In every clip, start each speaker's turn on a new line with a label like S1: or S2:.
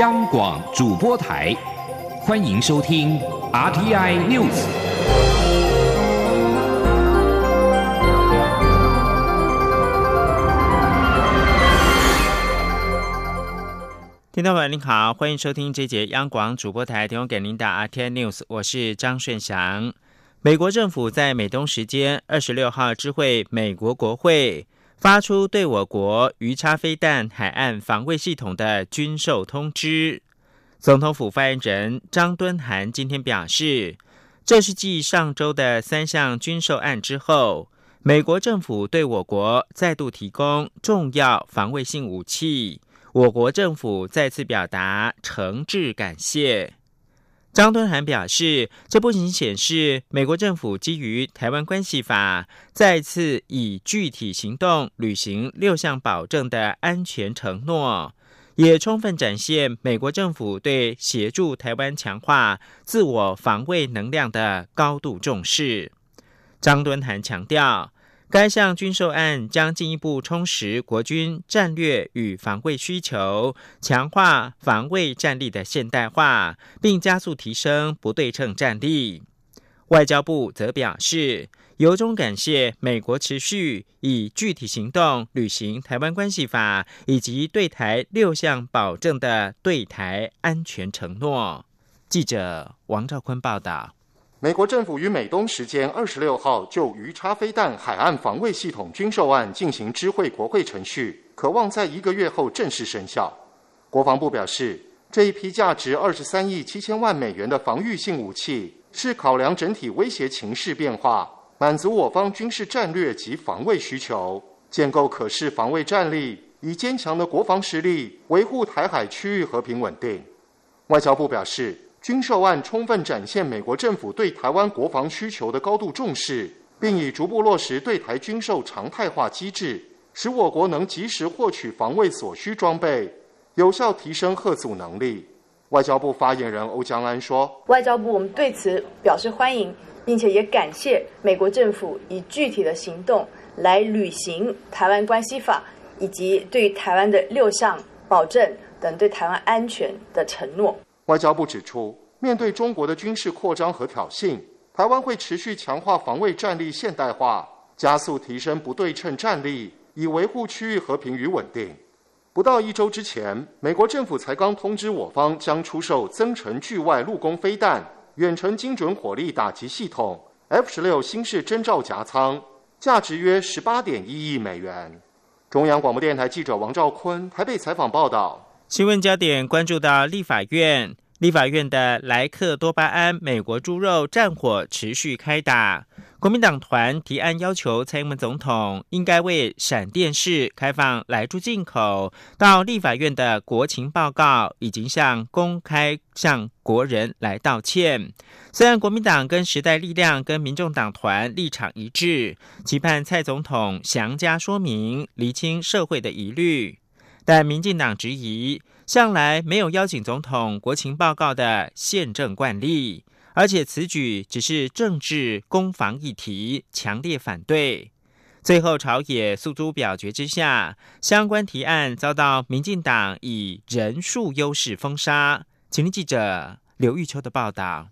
S1: 央广主播台，欢迎收听 RTI News。
S2: 听众朋友您好，欢迎收听这节央广主播台提供给您的 RTI News，我是张顺祥。美国政府在美东时间二十六号知会美国国会。发出对我国鱼叉飞弹海岸防卫系统的军售通知。总统府发言人张敦涵今天表示，这是继上周的三项军售案之后，美国政府对我国再度提供重要防卫性武器，我国政府再次表达诚挚感谢。张敦涵表示，这不仅显示美国政府基于《台湾关系法》再次以具体行动履行六项保证的安全承诺，也充分展现美国政府对协助台湾强化自我防卫能量的高度重视。张敦涵强调。该项军售案将进一步充实国军战略与防卫需求，强化防卫战力的现代化，并加速提升不对称战力。外交部则表示，由衷感谢美国持续以具体行动履行《台湾关系法》以及对台六项保证的对台安全承诺。记者王兆坤报道。
S3: 美国政府于美东时间二十六号就鱼叉飞弹海岸防卫系统军售案进行知会国会程序，渴望在一个月后正式生效。国防部表示，这一批价值二十三亿七千万美元的防御性武器，是考量整体威胁情势变化，满足我方军事战略及防卫需求，建构可视防卫战力，以坚强的国防实力维护台海区域和平稳定。外交部表示。军售案充分展现美国政府对台湾国防需求的高度重视，并已逐步落实对台军售常态化机制，使我国能及时获取防卫所需装备，有效提升核阻能力。外交部发言人欧江安说：“
S4: 外交部我们对此表示欢迎，并且也感谢美国政府以具体的行动来履行《台湾关系法》以及对台湾的六项保证等对台湾安全的承诺。”
S3: 外交部指出，面对中国的军事扩张和挑衅，台湾会持续强化防卫战力现代化，加速提升不对称战力，以维护区域和平与稳定。不到一周之前，美国政府才刚通知我方将出售增程距外陆攻飞弹、远程精准火力打击系统、F 十六新式侦照夹舱，价值约十八点一亿美元。中央广播电台记者王兆坤台北采访报道。
S2: 新闻焦点关注到立法院，立法院的莱克多巴胺美国猪肉战火持续开打。国民党团提案要求蔡英文总统应该为闪电式开放来猪进口到立法院的国情报告，已经向公开向国人来道歉。虽然国民党跟时代力量跟民众党团立场一致，期盼蔡总统详加说明，厘清社会的疑虑。但民进党质疑，向来没有邀请总统国情报告的宪政惯例，而且此举只是政治攻防议题，强烈反对。最后朝野诉诸表决之下，相关提案遭到民进党以人数优势封杀。请听记者刘玉秋的报道。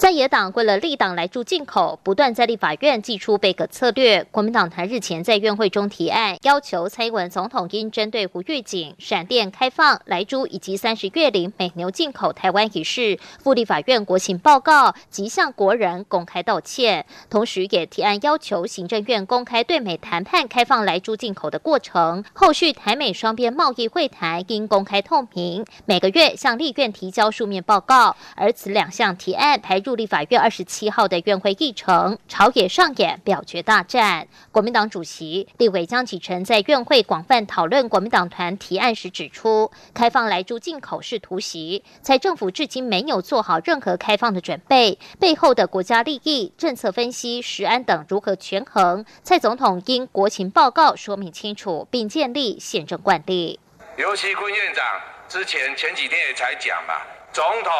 S5: 在野党为了立党来助进口，不断在立法院祭出备个策略。国民党团日前在院会中提案，要求蔡英文总统应针对无预警、闪电开放来猪以及三十月龄美牛进口台湾一事，赴立法院国情报告及向国人公开道歉。同时，也提案要求行政院公开对美谈判开放来猪进口的过程，后续台美双边贸易会谈应公开透明，每个月向立院提交书面报告。而此两项提案排入。立法院二十七号的院会议程，朝野上演表决大战。国民党主席立委江启臣在院会广泛讨论国民党团提案时指出，开放来猪进口是突袭，蔡政府至今没有做好任何开放的准备，背后的国家利益、政策分析、食安等如何权衡？蔡总统应国情报告说明清楚，并建立宪政惯例。
S6: 尤其坤院长之前前几天也才讲嘛，总统。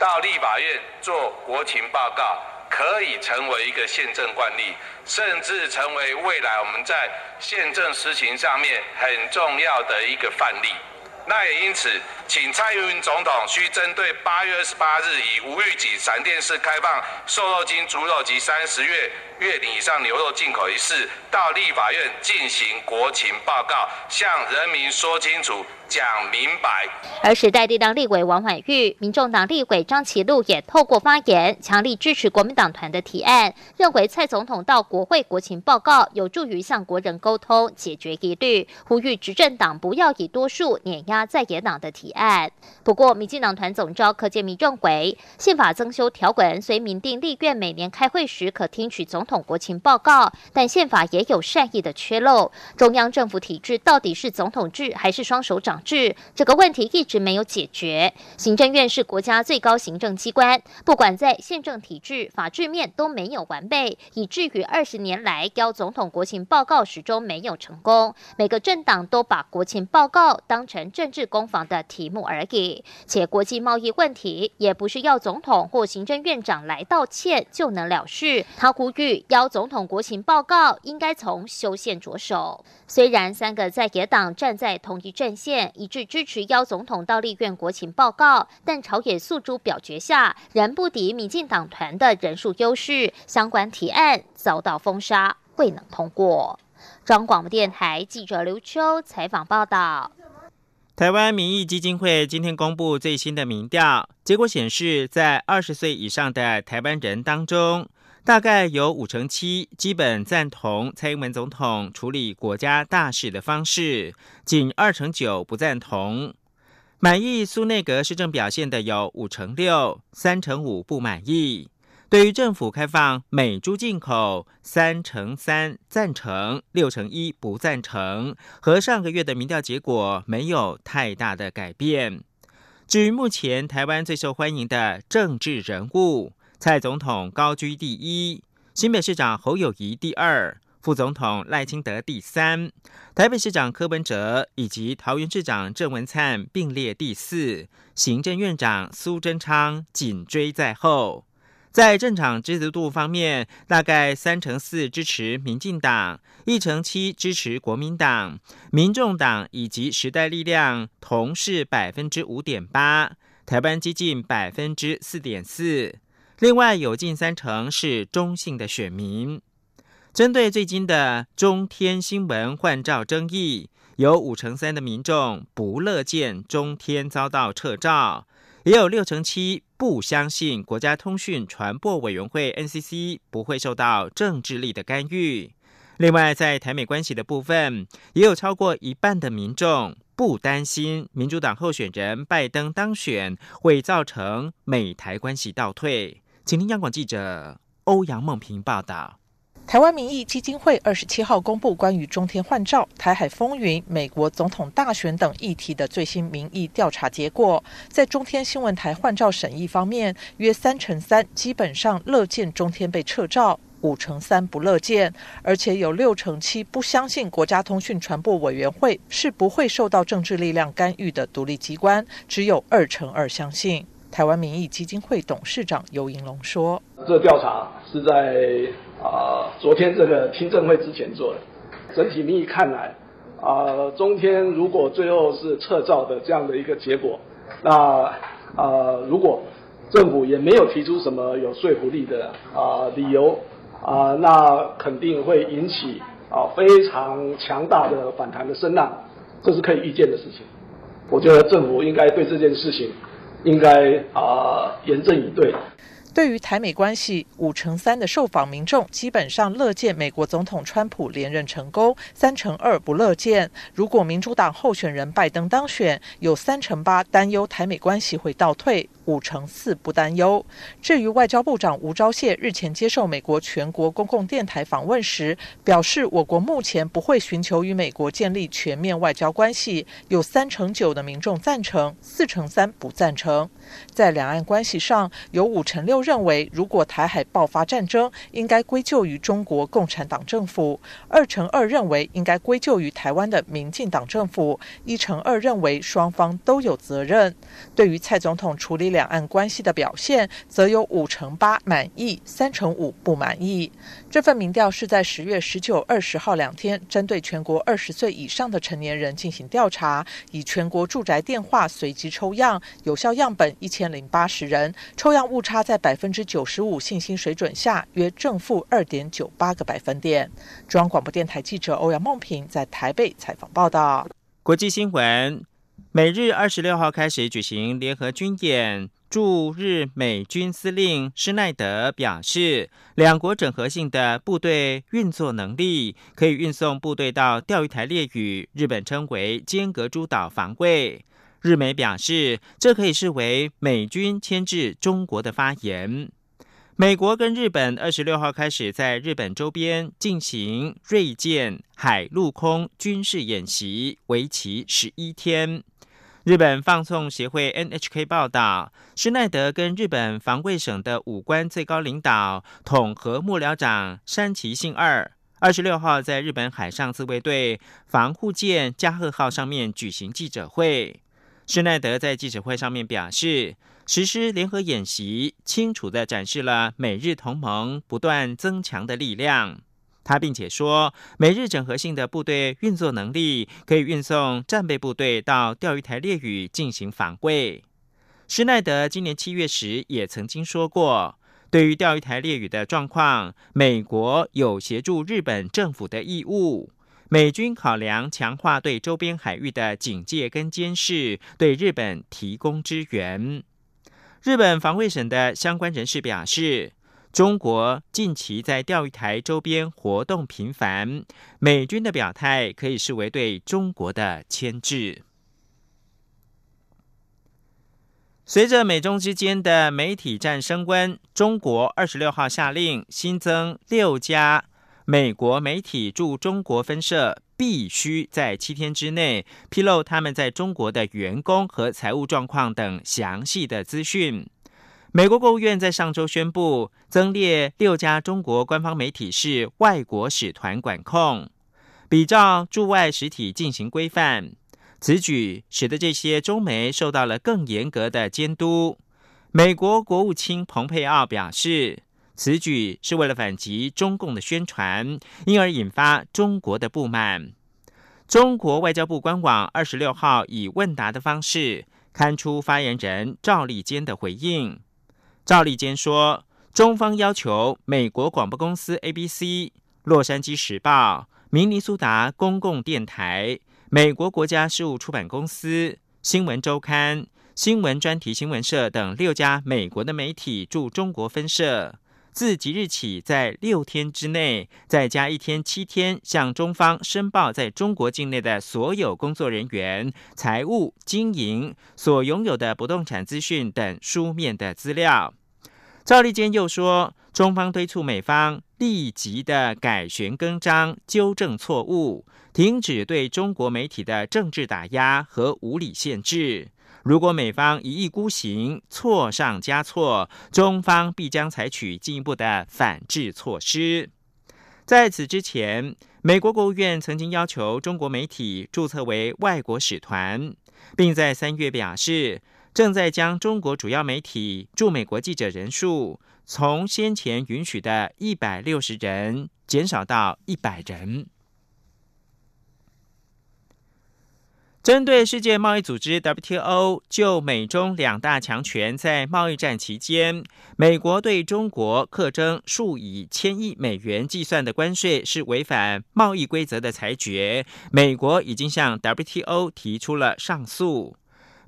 S6: 到立法院做国情报告，可以成为一个宪政惯例，甚至成为未来我们在宪政实行上面很重要的一个范例。那也因此，请蔡英文总统需针对八月二十八日以无预警闪电式开放瘦肉精、猪肉及三十月月龄以上牛肉进口一事，到立法院进行国情报告，向人民说清楚。讲明白。
S5: 而时代力量立委王婉玉、民众党立委张其禄也透过发言，强力支持国民党团的提案，认为蔡总统到国会国情报告有助于向国人沟通，解决疑虑，呼吁执政党不要以多数碾压在野党的提案。不过，民进党团总召柯建明认为，宪法增修条文虽明定立院每年开会时可听取总统国情报告，但宪法也有善意的缺漏。中央政府体制到底是总统制还是双手掌？制这个问题一直没有解决。行政院是国家最高行政机关，不管在宪政体制、法制面都没有完备，以至于二十年来邀总统国情报告始终没有成功。每个政党都把国情报告当成政治攻防的题目而已。且国际贸易问题也不是要总统或行政院长来道歉就能了事。他呼吁邀总统国情报告应该从修宪着手。虽然三个在野党站在同一阵线。一致支持邀总统到立院国情报告，但朝野诉诸表决下，仍不敌民进党团的人数优势，相关提案遭到封杀，未能通过。中广播电台记者刘秋采访报道。
S2: 台湾民意基金会今天公布最新的民调结果显示，在二十岁以上的台湾人当中。大概有五成七基本赞同蔡英文总统处理国家大事的方式，仅二成九不赞同。满意苏内阁施政表现的有五成六，三成五不满意。对于政府开放美猪进口，三成三赞成，六成一不赞成，和上个月的民调结果没有太大的改变。至于目前台湾最受欢迎的政治人物。蔡总统高居第一，新北市长侯友谊第二，副总统赖清德第三，台北市长柯文哲以及桃园市长郑文灿并列第四，行政院长苏贞昌紧追在后。在政场支持度方面，大概三成四支持民进党，一成七支持国民党，民众党以及时代力量同是百分之五点八，台湾激进百分之四点四。另外有近三成是中性的选民。针对最近的中天新闻换照争议，有五成三的民众不乐见中天遭到撤照，也有六成七不相信国家通讯传播委员会 NCC 不会受到政治力的干预。另外，在台美关系的部分，也有超过一半的民众。不担心民主党候选人拜登当选会造成美台关系倒退。请听央广记者欧阳梦平报道。
S7: 台湾民意基金会二十七号公布关于中天换照、台海风云、美国总统大选等议题的最新民意调查结果，在中天新闻台换照审议方面，约三成三基本上乐见中天被撤照。五成三不乐见，而且有六成七不相信国家通讯传播委员会是不会受到政治力量干预的独立机关，只有二成二相信。台湾民意基金会董事长尤银龙说：“
S8: 这调查是在啊昨天这个听证会之前做的，整体民意看来，啊中天如果最后是撤照的这样的一个结果，那啊如果政府也没有提出什么有说服力的啊理由。”啊，那肯定会引起啊非常强大的反弹的声浪，这是可以预见的事情。我觉得政府应该对这件事情应该啊严阵以对。
S7: 对于台美关系，五成三的受访民众基本上乐见美国总统川普连任成功，三成二不乐见。如果民主党候选人拜登当选，有三成八担忧台美关系会倒退。五成四不担忧。至于外交部长吴钊燮日前接受美国全国公共电台访问时，表示我国目前不会寻求与美国建立全面外交关系，有三成九的民众赞成，四成三不赞成。在两岸关系上，有五成六认为，如果台海爆发战争，应该归咎于中国共产党政府；二成二认为应该归咎于台湾的民进党政府；一成二认为双方都有责任。对于蔡总统处理两两岸关系的表现，则有五成八满意，三成五不满意。这份民调是在十月十九、二十号两天，针对全国二十岁以上的成年人进行调查，以全国住宅电话随机抽样，有效样本一千零八十人，抽样误差在百分之九十五信心水准下，约正负二点九八个百分点。中央广播电台记者欧阳梦平在台北采访报道。
S2: 国际新闻。美日二十六号开始举行联合军演，驻日美军司令施耐德表示，两国整合性的部队运作能力可以运送部队到钓鱼台列屿，日本称为尖阁诸岛防卫。日美表示，这可以视为美军牵制中国的发言。美国跟日本二十六号开始在日本周边进行锐舰海陆空军事演习，为期十一天。日本放送协会 NHK 报道，施耐德跟日本防卫省的武官最高领导统合幕僚长山崎信二，二十六号在日本海上自卫队防护舰加贺号上面举行记者会。施耐德在记者会上面表示，实施联合演习，清楚地展示了美日同盟不断增强的力量。他并且说，美日整合性的部队运作能力可以运送战备部队到钓鱼台列屿进行防卫。施耐德今年七月时也曾经说过，对于钓鱼台列屿的状况，美国有协助日本政府的义务。美军考量强化对周边海域的警戒跟监视，对日本提供支援。日本防卫省的相关人士表示。中国近期在钓鱼台周边活动频繁，美军的表态可以视为对中国的牵制。随着美中之间的媒体战升温，中国二十六号下令新增六家美国媒体驻中国分社，必须在七天之内披露他们在中国的员工和财务状况等详细的资讯。美国国务院在上周宣布，增列六家中国官方媒体是外国使团管控，比照驻外实体进行规范。此举使得这些中媒受到了更严格的监督。美国国务卿蓬佩奥表示，此举是为了反击中共的宣传，因而引发中国的不满。中国外交部官网二十六号以问答的方式刊出发言人赵立坚的回应。赵立坚说：“中方要求美国广播公司 ABC、洛杉矶时报、明尼苏达公共电台、美国国家事务出版公司、新闻周刊、新闻专题新闻社等六家美国的媒体驻中国分社，自即日起在六天之内，再加一天七天，向中方申报在中国境内的所有工作人员、财务、经营所拥有的不动产资讯等书面的资料。”赵立坚又说，中方敦促美方立即的改弦更张，纠正错误，停止对中国媒体的政治打压和无理限制。如果美方一意孤行，错上加错，中方必将采取进一步的反制措施。在此之前，美国国务院曾经要求中国媒体注册为外国使团，并在三月表示。正在将中国主要媒体驻美国记者人数从先前允许的一百六十人减少到一百人。针对世界贸易组织 WTO 就美中两大强权在贸易战期间，美国对中国课征数以千亿美元计算的关税是违反贸易规则的裁决，美国已经向 WTO 提出了上诉。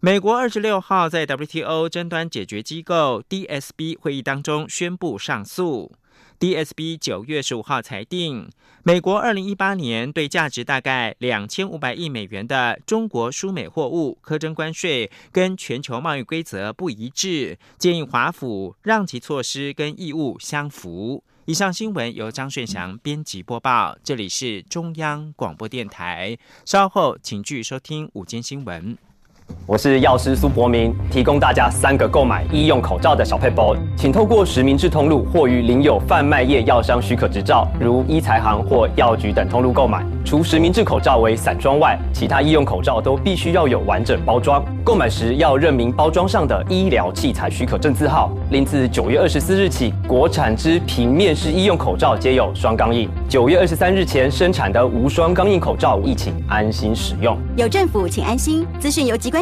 S2: 美国二十六号在 WTO 争端解决机构 DSB 会议当中宣布上诉。DSB 九月十五号裁定，美国二零一八年对价值大概两千五百亿美元的中国输美货物苛征关税，跟全球贸易规则不一致，建议华府让其措施跟义务相符。以上新闻由张顺祥编辑播报，这里是中央广播电台。稍后请继续收听午间新闻。
S9: 我是药师苏博明，提供大家三个购买医用口罩的小配包，请透过实名制通路或于领有贩卖业药商许可执照，如医材行或药局等通路购买。除实名制口罩为散装外，其他医用口罩都必须要有完整包装。购买时要认明包装上的医疗器材许可证字号。另自九月二十四日起，国产之平面式医用口罩皆有双钢印。九月二十三日前生产的无双钢印口罩，亦请安心使用。
S10: 有政府，请安心。资讯由机关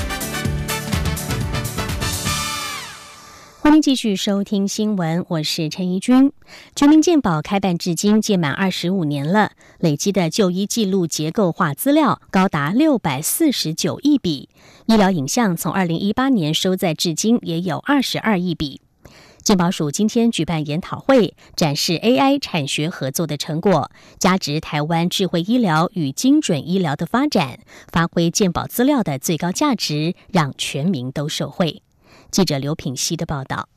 S11: 欢迎继续收听新闻，我是陈怡君。全民健保开办至今届满二十五年了，累积的就医记录结构化资料高达六百四十九亿笔，医疗影像从二零一八年收载至今也有二十二亿笔。健保署今天举办研讨会，展示 AI 产学合作的成果，加值台湾智慧医疗与精准医疗的发展，发挥健保资料的最高价值，让全民都受惠。记者刘品熙的报道。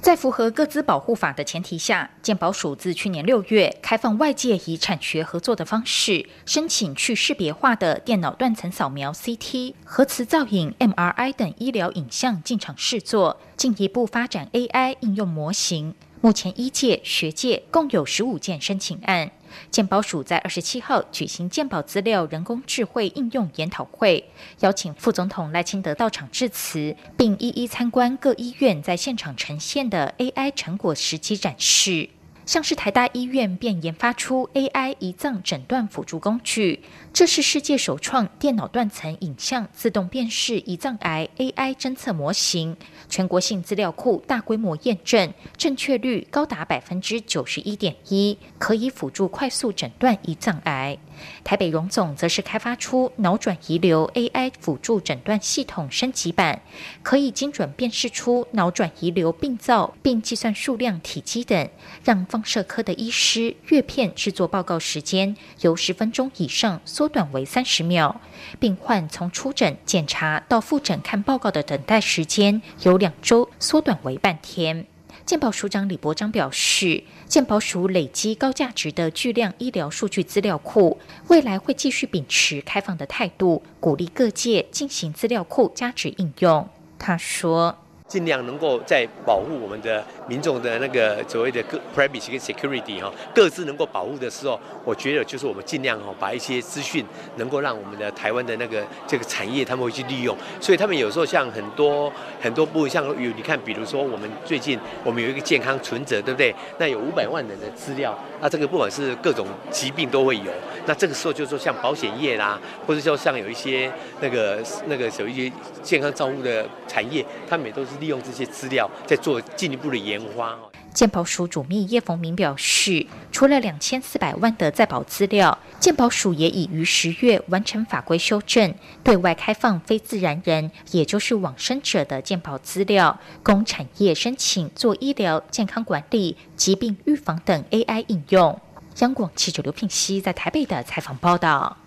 S12: 在符合各资保护法的前提下，健保署自去年六月开放外界以产学合作的方式申请去识别化的电脑断层扫描 （CT）、核磁造影 （MRI） 等医疗影像进场试作，进一步发展 AI 应用模型。目前医界、学界共有十五件申请案。健保署在二十七号举行健保资料人工智慧应用研讨会，邀请副总统赖清德到场致辞，并一一参观各医院在现场呈现的 AI 成果实际展示。像是台大医院便研发出 AI 胰脏诊断辅助工具，这是世界首创电脑断层影像自动辨识胰脏癌 AI 侦测模型，全国性资料库大规模验证，正确率高达百分之九十一点一，可以辅助快速诊断胰脏癌。台北荣总则是开发出脑转移流 AI 辅助诊断系统升级版，可以精准辨识出脑转移流病灶，并计算数量、体积等，让放射科的医师阅片制作报告时间由十分钟以上缩短为三十秒，病患从出诊检查到复诊看报告的等待时间由两周缩短为半天。健保署长李博章表示，健保署累积高价值的巨量医疗数据资料库，未来会继续秉持开放的态度，鼓励各界进行资料库价值应用。他说。
S13: 尽量能够在保护我们的民众的那个所谓的个 privacy 跟 security 哈，各自能够保护的时候，我觉得就是我们尽量哈把一些资讯能够让我们的台湾的那个这个产业他们会去利用，所以他们有时候像很多很多部分像有你看，比如说我们最近我们有一个健康存折，对不对？那有五百万人的资料，那这个不管是各种疾病都会有，那这个时候就是说像保险业啦，或者说像有一些那个那个有一些健康照护的产业，他们也都是。利用这些资料在做进一步的研发。
S12: 健保署主秘叶逢明表示，除了两千四百万的在保资料，健保署也已于十月完成法规修正，对外开放非自然人，也就是往生者的健保资料，供产业申请做医疗、健康管理、疾病预防等 AI 应用。央广记者刘聘熙在台北的采访报道。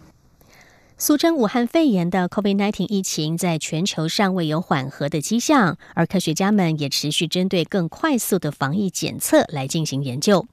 S11: 俗称武汉肺炎的 COVID-19 疫情在全球尚未有缓和的迹象，而科学家们也持续针对更快速的防疫检测来进行研究。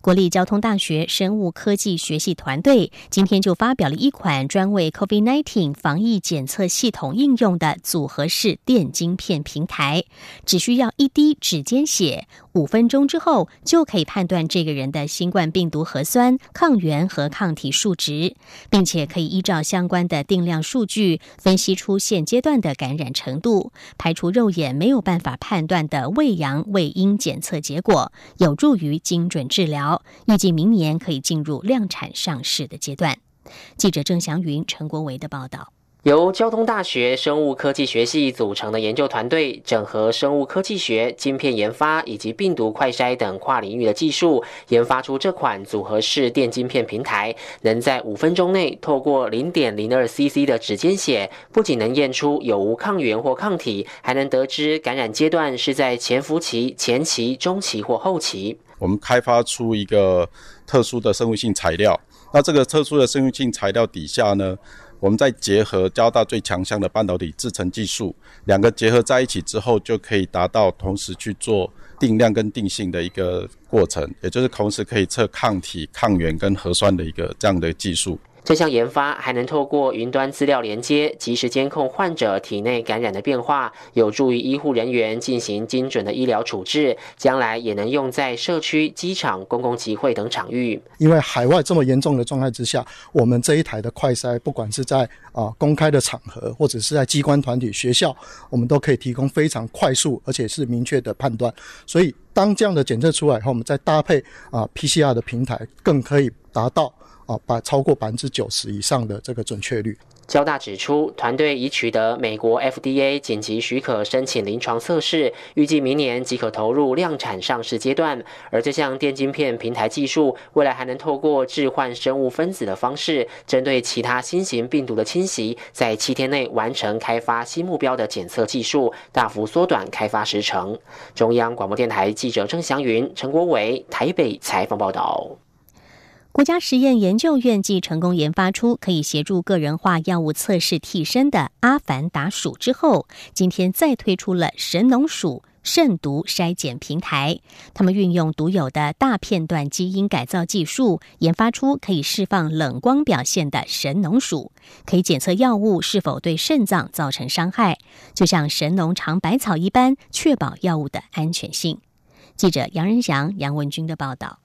S11: 国立交通大学生物科技学系团队今天就发表了一款专为 COVID-19 防疫检测系统应用的组合式电晶片平台，只需要一滴指尖血，五分钟之后就可以判断这个人的新冠病毒核酸抗原和抗体数值，并且可以依照相关的定量数据分析出现阶段的感染程度，排除肉眼没有办法判断的未阳未阴检测结果，有助于精准。治疗预计明年可以进入量产上市的阶段。记者郑祥云、陈国维的报道。
S14: 由交通大学生物科技学系组成的研究团队，整合生物科技学、晶片研发以及病毒快筛等跨领域的技术，研发出这款组合式电晶片平台，能在五分钟内透过零点零二 CC 的指尖血，不仅能验出有无抗原或抗体，还能得知感染阶段是在潜伏期、前期、中期或后期。
S15: 我们开发出一个特殊的生物性材料，那这个特殊的生物性材料底下呢？我们再结合交大最强项的半导体制程技术，两个结合在一起之后，就可以达到同时去做定量跟定性的一个过程，也就是同时可以测抗体、抗原跟核酸的一个这样的技术。
S14: 这项研发还能透过云端资料连接，及时监控患者体内感染的变化，有助于医护人员进行精准的医疗处置。将来也能用在社区、机场、公共集会等场域。
S16: 因为海外这么严重的状态之下，我们这一台的快筛，不管是在啊公开的场合，或者是在机关团体、学校，我们都可以提供非常快速而且是明确的判断。所以，当这样的检测出来后，我们再搭配啊 PCR 的平台，更可以达到。啊，把超过百分之九十以上的这个准确率。
S14: 交大指出，团队已取得美国 FDA 紧急许可申请临床测试，预计明年即可投入量产上市阶段。而这项电晶片平台技术，未来还能透过置换生物分子的方式，针对其他新型病毒的侵袭，在七天内完成开发新目标的检测技术，大幅缩短开发时程。中央广播电台记者郑祥云、陈国伟台北采访报道。
S11: 国家实验研究院继成功研发出可以协助个人化药物测试替身的阿凡达鼠之后，今天再推出了神农鼠肾毒筛检平台。他们运用独有的大片段基因改造技术，研发出可以释放冷光表现的神农鼠，可以检测药物是否对肾脏造成伤害，就像神农尝百草一般，确保药物的安全性。记者杨仁祥、杨文军的报道。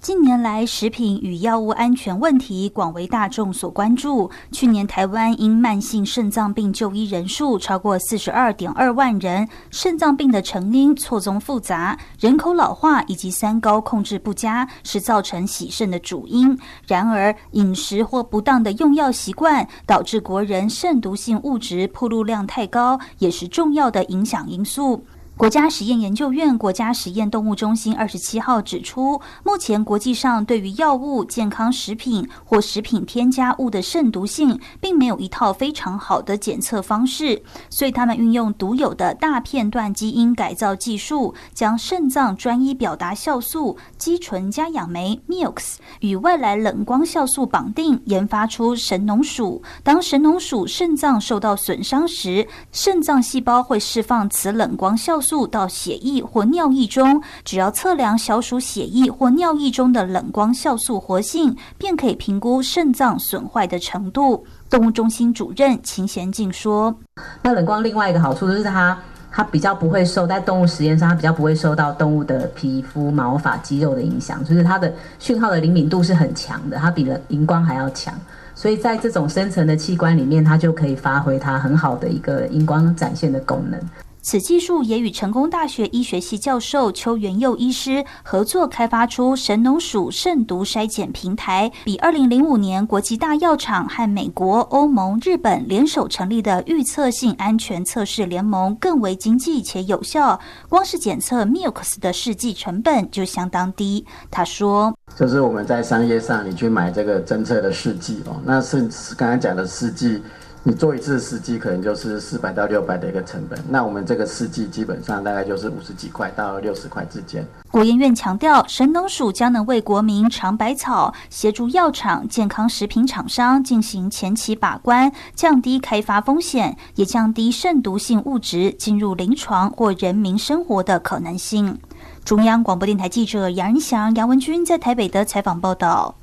S17: 近年来，食品与药物安全问题广为大众所关注。去年，台湾因慢性肾脏病就医人数超过四十二点二万人。肾脏病的成因错综复杂，人口老化以及三高控制不佳是造成洗肾的主因。然而，饮食或不当的用药习惯导致国人肾毒性物质铺露量太高，也是重要的影响因素。国家实验研究院国家实验动物中心二十七号指出，目前国际上对于药物、健康食品或食品添加物的肾毒性，并没有一套非常好的检测方式，所以他们运用独有的大片段基因改造技术，将肾脏专一表达酵素肌醇加氧酶 （MILX） 与外来冷光酵素绑定，研发出神农鼠。当神农鼠肾脏受到损伤时，肾脏细胞会释放此冷光酵素。素到血液或尿液中，只要测量小鼠血液或尿液中的冷光酵素活性，便可以评估肾脏损坏的程度。动物中心主任秦贤静说：“
S18: 那冷光另外一个好处就是它，它比较不会受在动物实验上，它比较不会受到动物的皮肤、毛发、肌肉的影响，就是它的讯号的灵敏度是很强的，它比了荧光还要强。所以在这种深层的器官里面，它就可以发挥它很好的一个荧光展现的功能。”
S17: 此技术也与成功大学医学系教授邱元佑医师合作开发出神农鼠肾毒筛检平台，比二零零五年国际大药厂和美国、欧盟、日本联手成立的预测性安全测试联盟更为经济且有效。光是检测 Milks 的试剂成本就相当低。他说：“
S19: 就是我们在商业上，你去买这个侦测的试剂哦，那是刚才讲的试剂。”你做一次试剂可能就是四百到六百的一个成本，那我们这个试剂基本上大概就是五十几块到六十块之间。
S17: 国研院强调，神农鼠将能为国民尝百草，协助药厂、健康食品厂商进行前期把关，降低开发风险，也降低肾毒性物质进入临床或人民生活的可能性。中央广播电台记者杨仁祥、杨文君在台北的采访报道。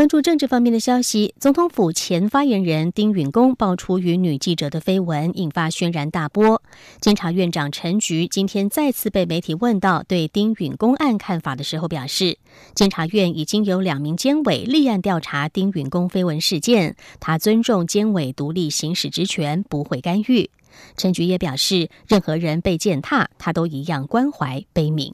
S11: 关注政治方面的消息，总统府前发言人丁允恭爆出与女记者的绯闻，引发轩然大波。监察院长陈菊今天再次被媒体问到对丁允恭案看法的时候，表示，监察院已经有两名监委立案调查丁允恭绯闻事件，他尊重监委独立行使职权，不会干预。陈菊也表示，任何人被践踏，他都一样关怀悲悯。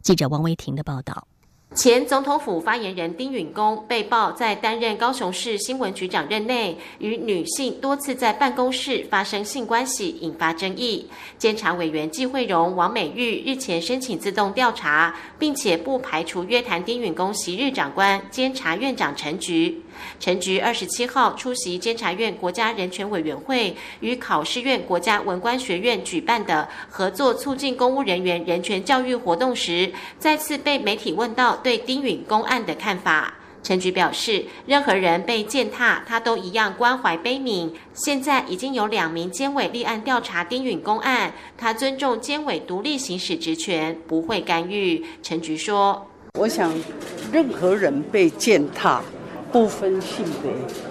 S11: 记者王维婷的报道。
S20: 前总统府发言人丁允恭被曝在担任高雄市新闻局长任内，与女性多次在办公室发生性关系，引发争议。监察委员纪惠荣、王美玉日前申请自动调查，并且不排除约谈丁允恭昔日长官监察院长陈菊。陈菊二十七号出席监察院国家人权委员会与考试院国家文官学院举办的合作促进公务人员人权教育活动时，再次被媒体问到对丁允公案的看法。陈菊表示，任何人被践踏，他都一样关怀悲悯。现在已经有两名监委立案调查丁允公案，他尊重监委独立行使职权，不会干预。陈菊说：“
S21: 我想，任何人被践踏，不分性别，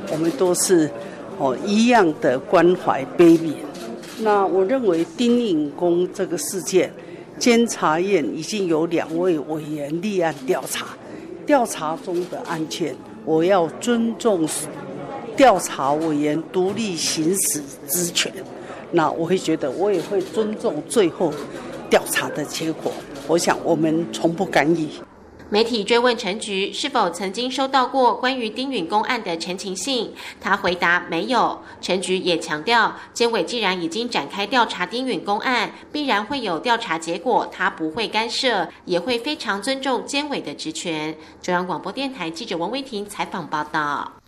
S21: 我们都是哦一样的关怀悲悯。那我认为丁允公这个事件，监察院已经有两位委员立案调查。”调查中的案件，我要尊重调查委员独立行使职权。那我会觉得，我也会尊重最后调查的结果。我想，我们从不干预。
S20: 媒体追问陈菊是否曾经收到过关于丁允公案的陈情信，他回答没有。陈菊也强调，监委既然已经展开调查丁允公案，必然会有调查结果，他不会干涉，也会非常尊重监委的职权。中央广播电台记者王威婷采访报道。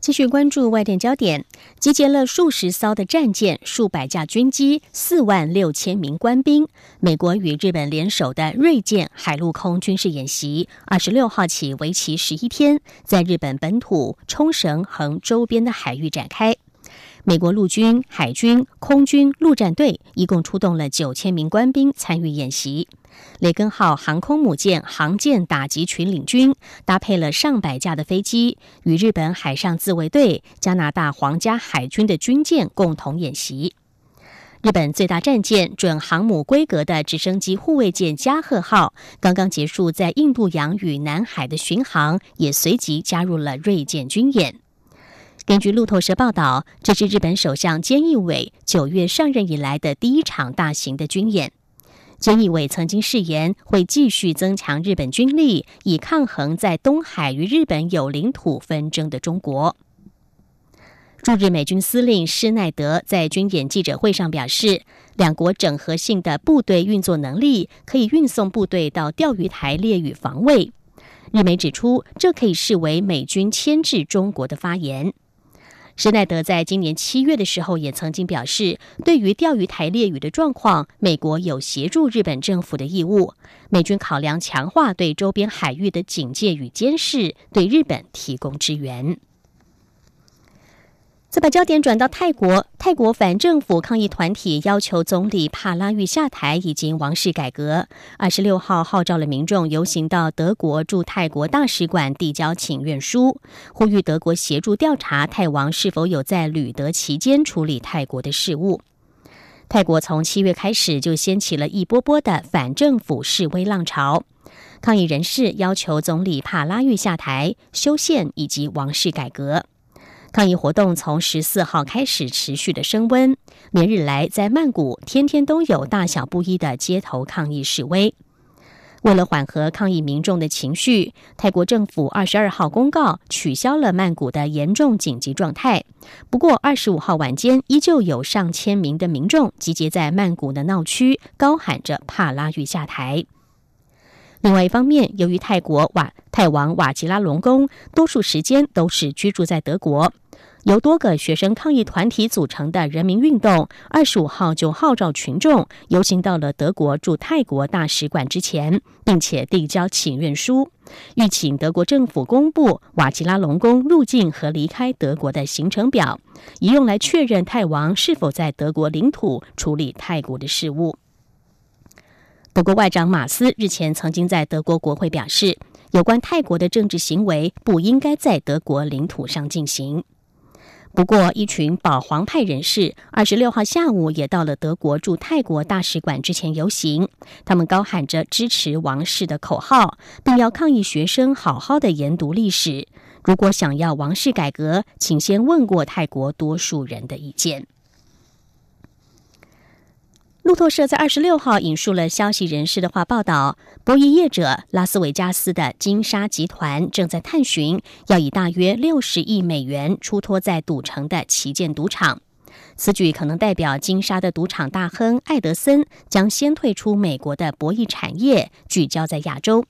S11: 继续关注外电焦点，集结了数十艘的战舰、数百架军机、四万六千名官兵。美国与日本联手的锐舰海陆空军事演习，二十六号起为期十一天，在日本本土冲绳横周边的海域展开。美国陆军、海军、空军陆战队一共出动了九千名官兵参与演习。雷根号航空母舰航舰打击群领军搭配了上百架的飞机，与日本海上自卫队、加拿大皇家海军的军舰共同演习。日本最大战舰准航母规格的直升机护卫舰加贺号刚刚结束在印度洋与南海的巡航，也随即加入了锐舰军演。根据路透社报道，这是日本首相菅义伟九月上任以来的第一场大型的军演。菅义伟曾经誓言会继续增强日本军力，以抗衡在东海与日本有领土纷争的中国。驻日美军司令施耐德在军演记者会上表示，两国整合性的部队运作能力可以运送部队到钓鱼台列屿防卫。日媒指出，这可以视为美军牵制中国的发言。施耐德在今年七月的时候也曾经表示，对于钓鱼台列屿的状况，美国有协助日本政府的义务。美军考量强化对周边海域的警戒与监视，对日本提供支援。再把焦点转到泰国，泰国反政府抗议团体要求总理帕拉育下台，以及王室改革。二十六号号召了民众游行到德国驻泰国大使馆递交请愿书，呼吁德国协助调查泰王是否有在旅德期间处理泰国的事务。泰国从七月开始就掀起了一波波的反政府示威浪潮，抗议人士要求总理帕拉育下台、修宪以及王室改革。抗议活动从十四号开始持续的升温，连日来在曼谷天天都有大小不一的街头抗议示威。为了缓和抗议民众的情绪，泰国政府二十二号公告取消了曼谷的严重紧急状态。不过，二十五号晚间依旧有上千名的民众集结在曼谷的闹区，高喊着“帕拉育下台”。另外一方面，由于泰国瓦泰王瓦吉拉隆功多数时间都是居住在德国，由多个学生抗议团体组成的人民运动，二十五号就号召群众游行到了德国驻泰国大使馆之前，并且递交请愿书，欲请德国政府公布瓦吉拉隆功入境和离开德国的行程表，以用来确认泰王是否在德国领土处理泰国的事务。德国外长马斯日前曾经在德国国会表示，有关泰国的政治行为不应该在德国领土上进行。不过，一群保皇派人士二十六号下午也到了德国驻泰国大使馆之前游行，他们高喊着支持王室的口号，并要抗议学生好好的研读历史。如果想要王室改革，请先问过泰国多数人的意见。路透社在二十六号引述了消息人士的话报道，博弈业者拉斯维加斯的金沙集团正在探寻，要以大约六十亿美元出托在赌城的旗舰赌场。此举可能代表金沙的赌场大亨艾德森将先退出美国的博弈产业，聚焦在亚洲。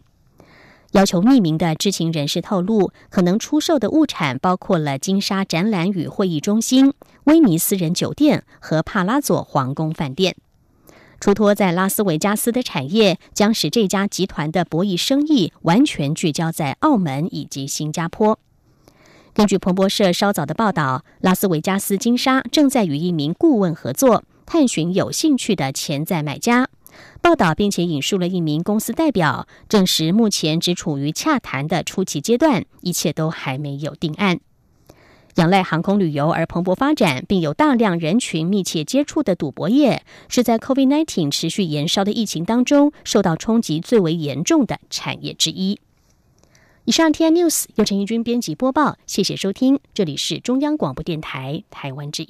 S11: 要求匿名的知情人士透露，可能出售的物产包括了金沙展览与会议中心、威尼斯人酒店和帕拉佐皇宫饭店。出脱在拉斯维加斯的产业，将使这家集团的博弈生意完全聚焦在澳门以及新加坡。根据彭博社稍早的报道，拉斯维加斯金沙正在与一名顾问合作，探寻有兴趣的潜在买家。报道并且引述了一名公司代表，证实目前只处于洽谈的初期阶段，一切都还没有定案。仰赖航空旅游而蓬勃发展，并有大量人群密切接触的赌博业，是在 COVID-19 持续延烧的疫情当中受到冲击最为严重的产业之一。以上 T N News 由陈义军编辑播报，谢谢收听，这里是中央广播电台台湾之。